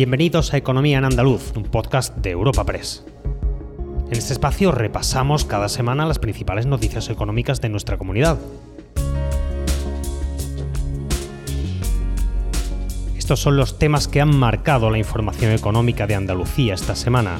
Bienvenidos a Economía en Andaluz, un podcast de Europa Press. En este espacio repasamos cada semana las principales noticias económicas de nuestra comunidad. Estos son los temas que han marcado la información económica de Andalucía esta semana.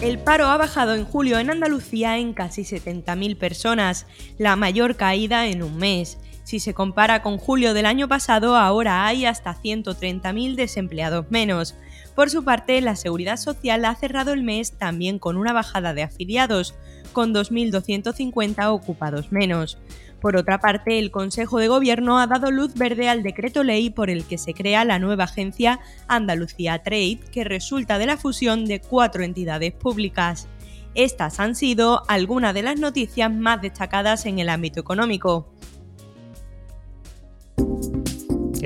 El paro ha bajado en julio en Andalucía en casi 70.000 personas, la mayor caída en un mes. Si se compara con julio del año pasado, ahora hay hasta 130.000 desempleados menos. Por su parte, la Seguridad Social ha cerrado el mes también con una bajada de afiliados, con 2.250 ocupados menos. Por otra parte, el Consejo de Gobierno ha dado luz verde al decreto ley por el que se crea la nueva agencia Andalucía Trade, que resulta de la fusión de cuatro entidades públicas. Estas han sido algunas de las noticias más destacadas en el ámbito económico.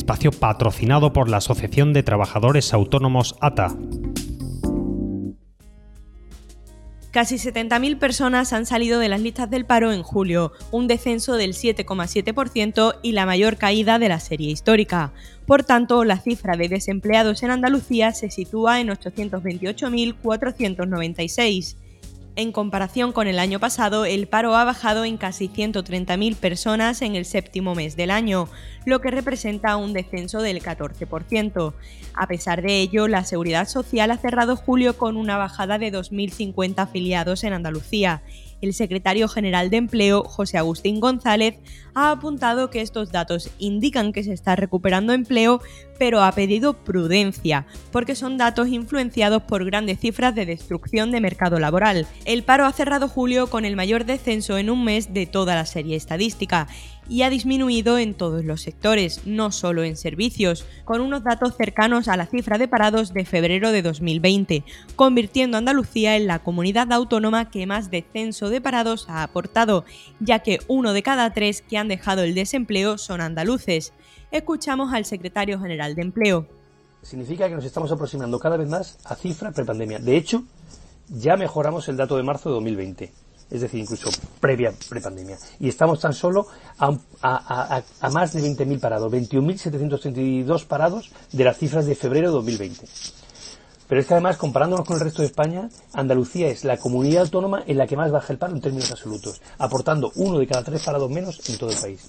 Espacio patrocinado por la Asociación de Trabajadores Autónomos ATA. Casi 70.000 personas han salido de las listas del paro en julio, un descenso del 7,7% y la mayor caída de la serie histórica. Por tanto, la cifra de desempleados en Andalucía se sitúa en 828.496. En comparación con el año pasado, el paro ha bajado en casi 130.000 personas en el séptimo mes del año, lo que representa un descenso del 14%. A pesar de ello, la Seguridad Social ha cerrado julio con una bajada de 2.050 afiliados en Andalucía el secretario general de Empleo, José Agustín González, ha apuntado que estos datos indican que se está recuperando empleo, pero ha pedido prudencia, porque son datos influenciados por grandes cifras de destrucción de mercado laboral. El paro ha cerrado julio con el mayor descenso en un mes de toda la serie estadística y ha disminuido en todos los sectores, no solo en servicios, con unos datos cercanos a la cifra de parados de febrero de 2020, convirtiendo a Andalucía en la comunidad autónoma que más descenso de parados ha aportado, ya que uno de cada tres que han dejado el desempleo son andaluces. Escuchamos al secretario general de Empleo. Significa que nos estamos aproximando cada vez más a cifra prepandemia. De hecho, ya mejoramos el dato de marzo de 2020 es decir, incluso previa prepandemia. Y estamos tan solo a, más de 20.000 parados, 21.732 parados de las cifras de febrero de 2020. Pero es que además, comparándonos con el resto de España, Andalucía es la comunidad autónoma en la que más baja el paro en términos absolutos, aportando uno de cada tres parados menos en todo el país.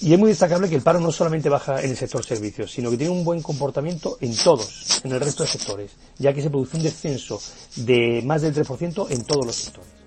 Y es muy destacable que el paro no solamente baja en el sector servicios, sino que tiene un buen comportamiento en todos, en el resto de sectores, ya que se produce un descenso de más del 3% en todos los sectores.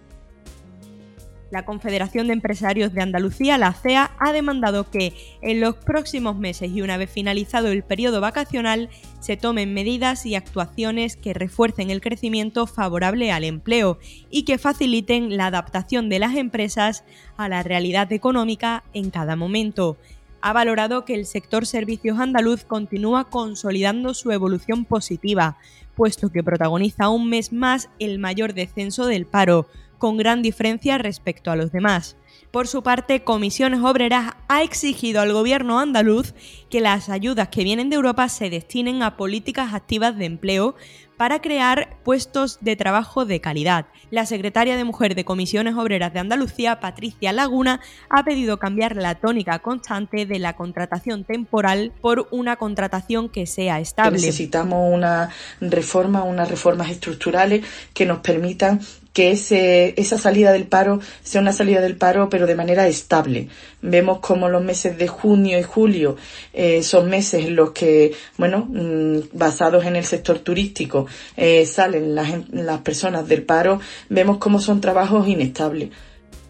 La Confederación de Empresarios de Andalucía, la CEA, ha demandado que en los próximos meses y una vez finalizado el periodo vacacional se tomen medidas y actuaciones que refuercen el crecimiento favorable al empleo y que faciliten la adaptación de las empresas a la realidad económica en cada momento. Ha valorado que el sector servicios andaluz continúa consolidando su evolución positiva, puesto que protagoniza un mes más el mayor descenso del paro, con gran diferencia respecto a los demás. Por su parte, Comisiones Obreras ha exigido al gobierno andaluz que las ayudas que vienen de Europa se destinen a políticas activas de empleo para crear puestos de trabajo de calidad. La secretaria de Mujer de Comisiones Obreras de Andalucía, Patricia Laguna, ha pedido cambiar la tónica constante de la contratación temporal por una contratación que sea estable. Necesitamos una reforma, unas reformas estructurales que nos permitan que ese, esa salida del paro sea una salida del paro pero de manera estable. Vemos como los meses de junio y julio eh, son meses en los que, bueno, mm, basados en el sector turístico, eh, salen las, las personas del paro, vemos cómo son trabajos inestables.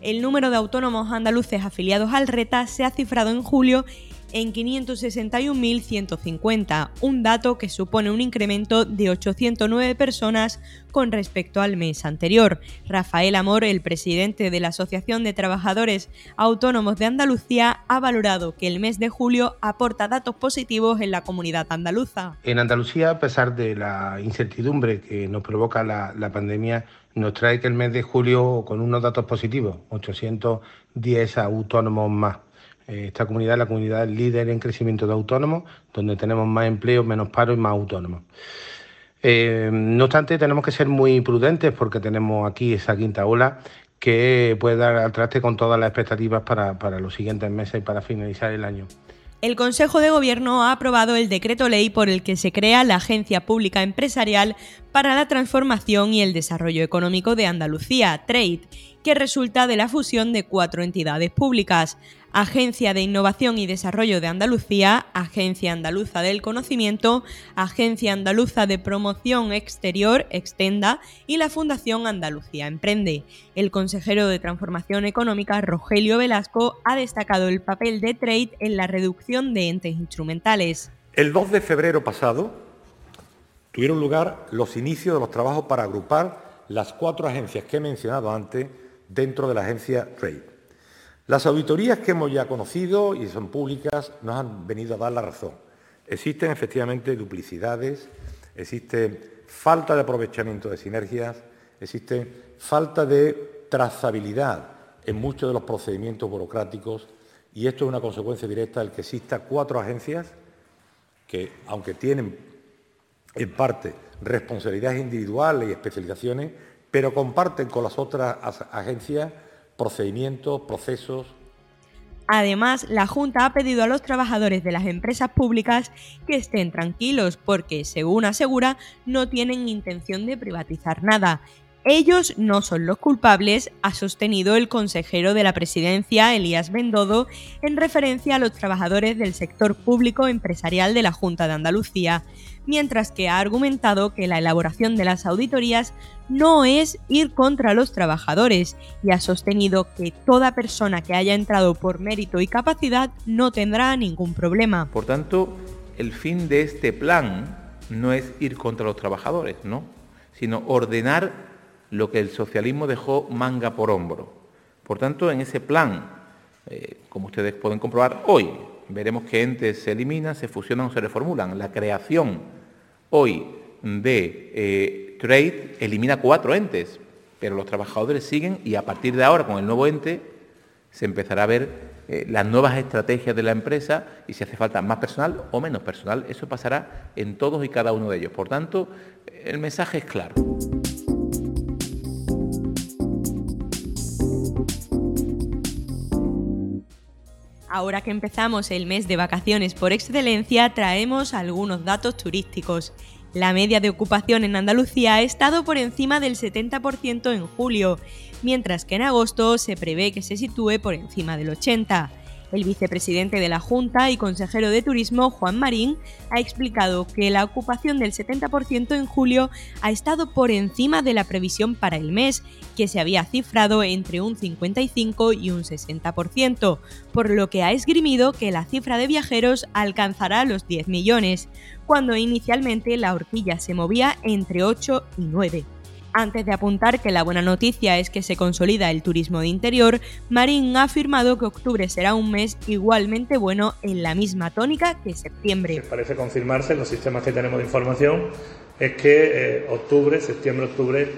El número de autónomos andaluces afiliados al RETA se ha cifrado en julio en 561.150, un dato que supone un incremento de 809 personas con respecto al mes anterior. Rafael Amor, el presidente de la Asociación de Trabajadores Autónomos de Andalucía, ha valorado que el mes de julio aporta datos positivos en la comunidad andaluza. En Andalucía, a pesar de la incertidumbre que nos provoca la, la pandemia, nos trae que el mes de julio con unos datos positivos, 810 autónomos más. Eh, esta comunidad es la comunidad líder en crecimiento de autónomos, donde tenemos más empleo, menos paro y más autónomos. Eh, no obstante, tenemos que ser muy prudentes porque tenemos aquí esa quinta ola que puede dar al traste con todas las expectativas para, para los siguientes meses y para finalizar el año. El Consejo de Gobierno ha aprobado el decreto ley por el que se crea la Agencia Pública Empresarial para la Transformación y el Desarrollo Económico de Andalucía, TRADE, que resulta de la fusión de cuatro entidades públicas, Agencia de Innovación y Desarrollo de Andalucía, Agencia Andaluza del Conocimiento, Agencia Andaluza de Promoción Exterior, Extenda, y la Fundación Andalucía Emprende. El consejero de Transformación Económica, Rogelio Velasco, ha destacado el papel de Trade en la reducción de entes instrumentales. El 2 de febrero pasado tuvieron lugar los inicios de los trabajos para agrupar las cuatro agencias que he mencionado antes dentro de la agencia Trade. Las auditorías que hemos ya conocido y son públicas nos han venido a dar la razón. Existen efectivamente duplicidades, existe falta de aprovechamiento de sinergias, existe falta de trazabilidad en muchos de los procedimientos burocráticos y esto es una consecuencia directa del que exista cuatro agencias que, aunque tienen en parte responsabilidades individuales y especializaciones, pero comparten con las otras agencias procedimientos, procesos. Además, la Junta ha pedido a los trabajadores de las empresas públicas que estén tranquilos porque, según asegura, no tienen intención de privatizar nada. Ellos no son los culpables, ha sostenido el consejero de la presidencia, Elías Bendodo, en referencia a los trabajadores del sector público empresarial de la Junta de Andalucía mientras que ha argumentado que la elaboración de las auditorías no es ir contra los trabajadores y ha sostenido que toda persona que haya entrado por mérito y capacidad no tendrá ningún problema. Por tanto, el fin de este plan no es ir contra los trabajadores, ¿no? sino ordenar lo que el socialismo dejó manga por hombro. Por tanto, en ese plan, eh, como ustedes pueden comprobar hoy, veremos que entes se eliminan, se fusionan o se reformulan. La creación hoy de eh, Trade elimina cuatro entes, pero los trabajadores siguen y a partir de ahora con el nuevo ente se empezará a ver eh, las nuevas estrategias de la empresa y si hace falta más personal o menos personal. Eso pasará en todos y cada uno de ellos. Por tanto, el mensaje es claro. Ahora que empezamos el mes de vacaciones por excelencia, traemos algunos datos turísticos. La media de ocupación en Andalucía ha estado por encima del 70% en julio, mientras que en agosto se prevé que se sitúe por encima del 80%. El vicepresidente de la Junta y consejero de Turismo, Juan Marín, ha explicado que la ocupación del 70% en julio ha estado por encima de la previsión para el mes, que se había cifrado entre un 55 y un 60%, por lo que ha esgrimido que la cifra de viajeros alcanzará los 10 millones, cuando inicialmente la horquilla se movía entre 8 y 9. Antes de apuntar que la buena noticia es que se consolida el turismo de interior, Marín ha afirmado que octubre será un mes igualmente bueno en la misma tónica que septiembre. Parece confirmarse en los sistemas que tenemos de información es que eh, octubre, septiembre, octubre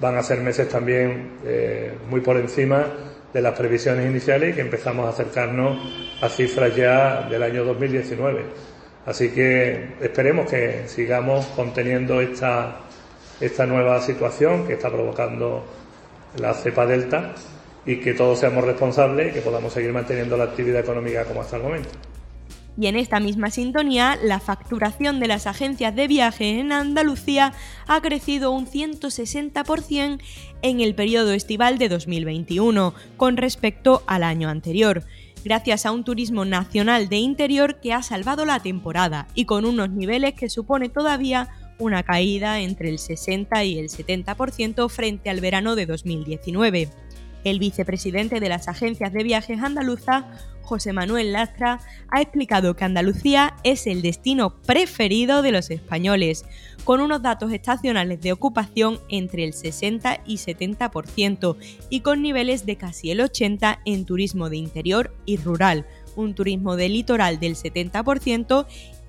van a ser meses también eh, muy por encima de las previsiones iniciales y que empezamos a acercarnos a cifras ya del año 2019. Así que esperemos que sigamos conteniendo esta esta nueva situación que está provocando la cepa delta y que todos seamos responsables y que podamos seguir manteniendo la actividad económica como hasta el momento. Y en esta misma sintonía, la facturación de las agencias de viaje en Andalucía ha crecido un 160% en el periodo estival de 2021 con respecto al año anterior, gracias a un turismo nacional de interior que ha salvado la temporada y con unos niveles que supone todavía una caída entre el 60 y el 70% frente al verano de 2019. El vicepresidente de las agencias de viajes andaluza, José Manuel Lastra, ha explicado que Andalucía es el destino preferido de los españoles, con unos datos estacionales de ocupación entre el 60 y 70% y con niveles de casi el 80% en turismo de interior y rural, un turismo de litoral del 70%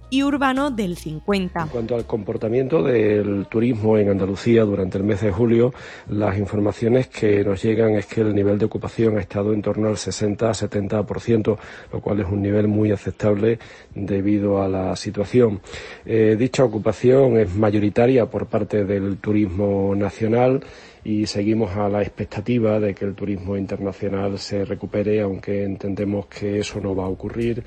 y urbano del 50. En cuanto al comportamiento del turismo en Andalucía durante el mes de julio, las informaciones que nos llegan es que el nivel de ocupación ha estado en torno al 60-70%, lo cual es un nivel muy aceptable debido a la situación. Eh, dicha ocupación es mayoritaria por parte del turismo nacional y seguimos a la expectativa de que el turismo internacional se recupere, aunque entendemos que eso no va a ocurrir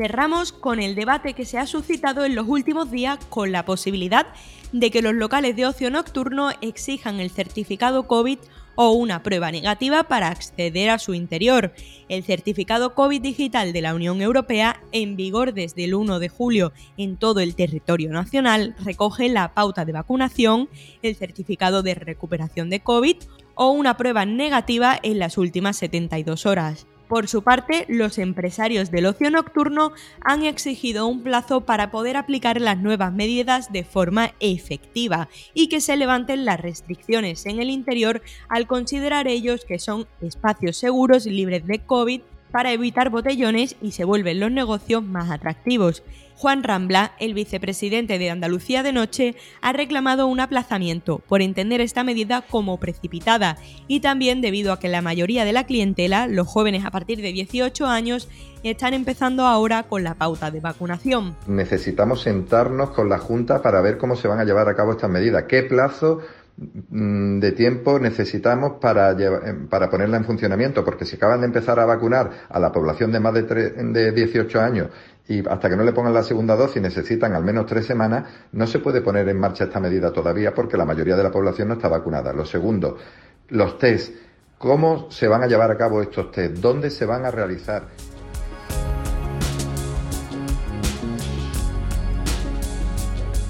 Cerramos con el debate que se ha suscitado en los últimos días con la posibilidad de que los locales de ocio nocturno exijan el certificado COVID o una prueba negativa para acceder a su interior. El certificado COVID digital de la Unión Europea, en vigor desde el 1 de julio en todo el territorio nacional, recoge la pauta de vacunación, el certificado de recuperación de COVID o una prueba negativa en las últimas 72 horas. Por su parte, los empresarios del ocio nocturno han exigido un plazo para poder aplicar las nuevas medidas de forma efectiva y que se levanten las restricciones en el interior al considerar ellos que son espacios seguros libres de COVID para evitar botellones y se vuelven los negocios más atractivos. Juan Rambla, el vicepresidente de Andalucía de Noche, ha reclamado un aplazamiento por entender esta medida como precipitada y también debido a que la mayoría de la clientela, los jóvenes a partir de 18 años, están empezando ahora con la pauta de vacunación. Necesitamos sentarnos con la Junta para ver cómo se van a llevar a cabo estas medidas, qué plazo de tiempo necesitamos para, eh, para ponerla en funcionamiento, porque si acaban de empezar a vacunar a la población de más de, de 18 años y hasta que no le pongan la segunda dosis necesitan al menos tres semanas, no se puede poner en marcha esta medida todavía porque la mayoría de la población no está vacunada. Lo segundo, los test. ¿Cómo se van a llevar a cabo estos test? ¿Dónde se van a realizar?